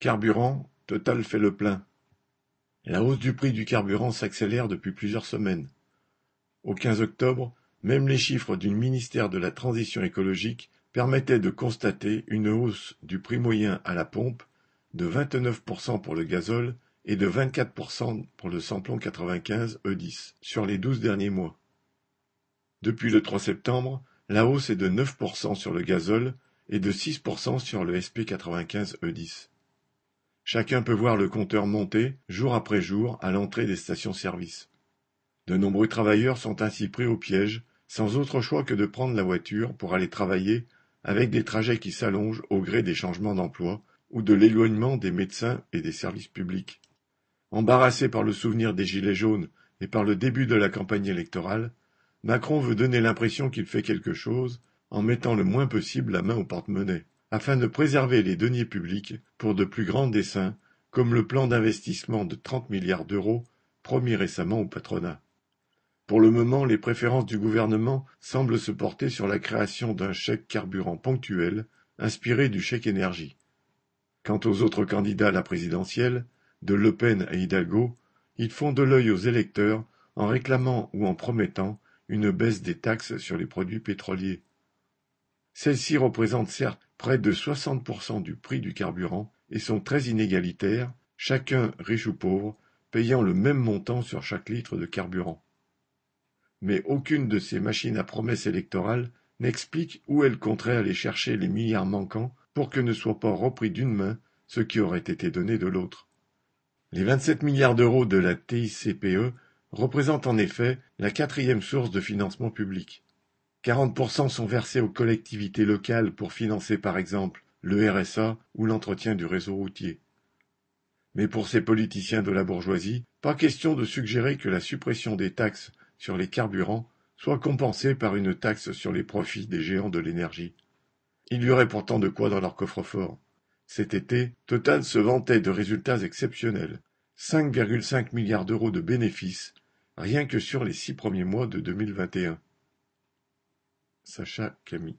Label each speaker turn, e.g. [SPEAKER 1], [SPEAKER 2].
[SPEAKER 1] Carburant, Total fait le plein. La hausse du prix du carburant s'accélère depuis plusieurs semaines. Au 15 octobre, même les chiffres du ministère de la Transition écologique permettaient de constater une hausse du prix moyen à la pompe de 29% pour le gazole et de 24% pour le samplon 95 E10 sur les douze derniers mois. Depuis le 3 septembre, la hausse est de 9% sur le gazole et de 6% sur le SP 95 E10. Chacun peut voir le compteur monter, jour après jour, à l'entrée des stations-service. De nombreux travailleurs sont ainsi pris au piège, sans autre choix que de prendre la voiture pour aller travailler, avec des trajets qui s'allongent au gré des changements d'emploi ou de l'éloignement des médecins et des services publics. Embarrassé par le souvenir des Gilets jaunes et par le début de la campagne électorale, Macron veut donner l'impression qu'il fait quelque chose en mettant le moins possible la main au porte-monnaie afin de préserver les deniers publics pour de plus grands desseins, comme le plan d'investissement de 30 milliards d'euros promis récemment au patronat. Pour le moment, les préférences du gouvernement semblent se porter sur la création d'un chèque carburant ponctuel, inspiré du chèque énergie. Quant aux autres candidats à la présidentielle, de Le Pen à Hidalgo, ils font de l'œil aux électeurs en réclamant ou en promettant une baisse des taxes sur les produits pétroliers. Celles-ci représentent certes près de 60% du prix du carburant et sont très inégalitaires, chacun, riche ou pauvre, payant le même montant sur chaque litre de carburant. Mais aucune de ces machines à promesses électorales n'explique où elle compterait aller chercher les milliards manquants pour que ne soit pas repris d'une main ce qui aurait été donné de l'autre. Les 27 milliards d'euros de la TICPE représentent en effet la quatrième source de financement public. 40% sont versés aux collectivités locales pour financer par exemple le RSA ou l'entretien du réseau routier. Mais pour ces politiciens de la bourgeoisie, pas question de suggérer que la suppression des taxes sur les carburants soit compensée par une taxe sur les profits des géants de l'énergie. Il y aurait pourtant de quoi dans leur coffre-fort. Cet été, Total se vantait de résultats exceptionnels. 5,5 milliards d'euros de bénéfices, rien que sur les six premiers mois de 2021. Sacha Camille